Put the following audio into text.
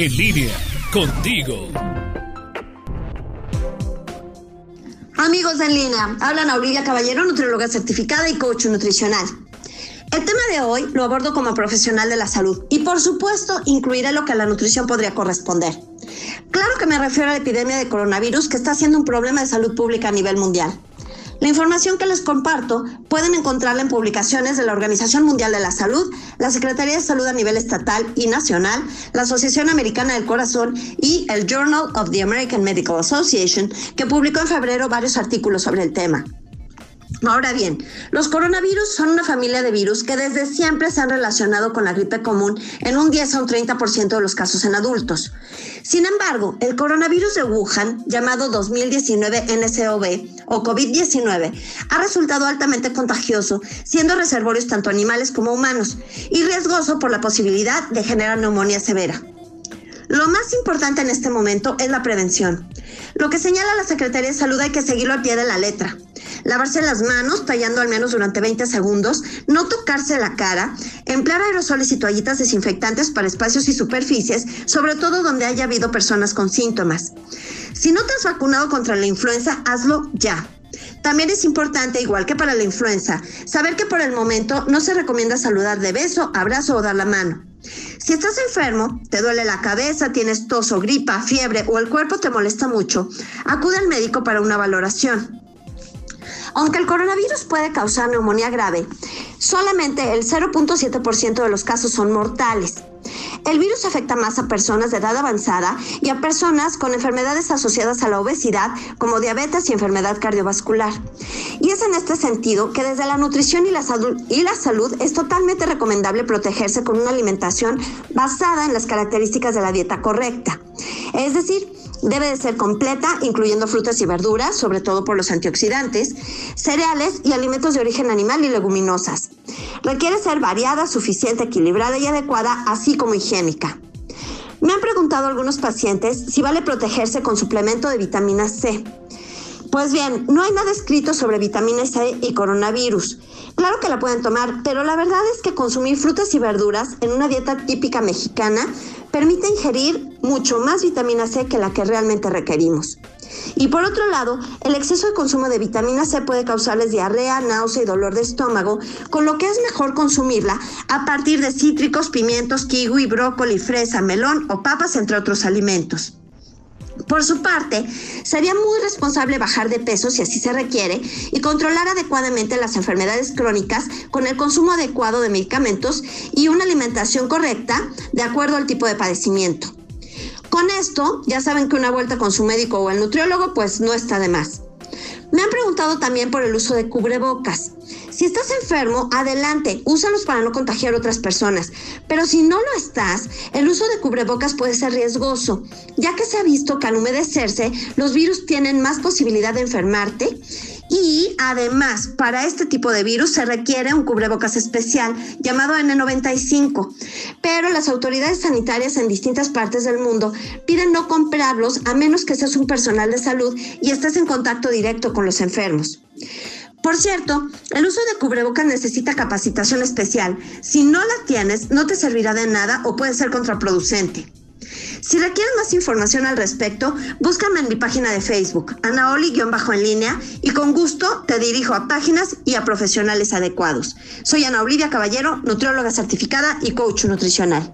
En línea, contigo. Amigos en línea, hablan a Caballero, nutrióloga certificada y coach nutricional. El tema de hoy lo abordo como profesional de la salud y por supuesto incluiré lo que a la nutrición podría corresponder. Claro que me refiero a la epidemia de coronavirus que está siendo un problema de salud pública a nivel mundial. La información que les comparto pueden encontrarla en publicaciones de la Organización Mundial de la Salud, la Secretaría de Salud a nivel estatal y nacional, la Asociación Americana del Corazón y el Journal of the American Medical Association, que publicó en febrero varios artículos sobre el tema. Ahora bien, los coronavirus son una familia de virus que desde siempre se han relacionado con la gripe común en un 10 a un 30% de los casos en adultos. Sin embargo, el coronavirus de Wuhan, llamado 2019 NCOV o COVID-19, ha resultado altamente contagioso, siendo reservorios tanto animales como humanos y riesgoso por la posibilidad de generar neumonía severa. Lo más importante en este momento es la prevención. Lo que señala la Secretaría de Salud hay que seguirlo al pie de la letra. Lavarse las manos, tallando al menos durante 20 segundos, no tocarse la cara, emplear aerosoles y toallitas desinfectantes para espacios y superficies, sobre todo donde haya habido personas con síntomas. Si no te has vacunado contra la influenza, hazlo ya. También es importante, igual que para la influenza, saber que por el momento no se recomienda saludar de beso, abrazo o dar la mano. Si estás enfermo, te duele la cabeza, tienes tos o gripa, fiebre o el cuerpo te molesta mucho, acude al médico para una valoración. Aunque el coronavirus puede causar neumonía grave, solamente el 0.7% de los casos son mortales. El virus afecta más a personas de edad avanzada y a personas con enfermedades asociadas a la obesidad como diabetes y enfermedad cardiovascular. Y es en este sentido que desde la nutrición y la, salud, y la salud es totalmente recomendable protegerse con una alimentación basada en las características de la dieta correcta. Es decir, Debe de ser completa, incluyendo frutas y verduras, sobre todo por los antioxidantes, cereales y alimentos de origen animal y leguminosas. Requiere ser variada, suficiente, equilibrada y adecuada, así como higiénica. Me han preguntado algunos pacientes si vale protegerse con suplemento de vitamina C. Pues bien, no hay nada escrito sobre vitamina C y coronavirus. Claro que la pueden tomar, pero la verdad es que consumir frutas y verduras en una dieta típica mexicana permite ingerir mucho más vitamina C que la que realmente requerimos. Y por otro lado, el exceso de consumo de vitamina C puede causarles diarrea, náusea y dolor de estómago, con lo que es mejor consumirla a partir de cítricos, pimientos, kiwi, brócoli, fresa, melón o papas, entre otros alimentos. Por su parte, sería muy responsable bajar de peso si así se requiere y controlar adecuadamente las enfermedades crónicas con el consumo adecuado de medicamentos y una alimentación correcta de acuerdo al tipo de padecimiento. Con esto, ya saben que una vuelta con su médico o el nutriólogo pues no está de más. Me han preguntado también por el uso de cubrebocas. Si estás enfermo, adelante, úsalos para no contagiar a otras personas. Pero si no lo estás, el uso de cubrebocas puede ser riesgoso, ya que se ha visto que al humedecerse, los virus tienen más posibilidad de enfermarte y además, para este tipo de virus se requiere un cubrebocas especial llamado N95. Pero las autoridades sanitarias en distintas partes del mundo piden no comprarlos a menos que seas un personal de salud y estés en contacto directo con los enfermos. Por cierto, el uso de cubrebocas necesita capacitación especial. Si no la tienes, no te servirá de nada o puede ser contraproducente. Si requieres más información al respecto, búscame en mi página de Facebook, Anaoli-en línea, y con gusto te dirijo a páginas y a profesionales adecuados. Soy Ana Olivia Caballero, nutrióloga certificada y coach nutricional.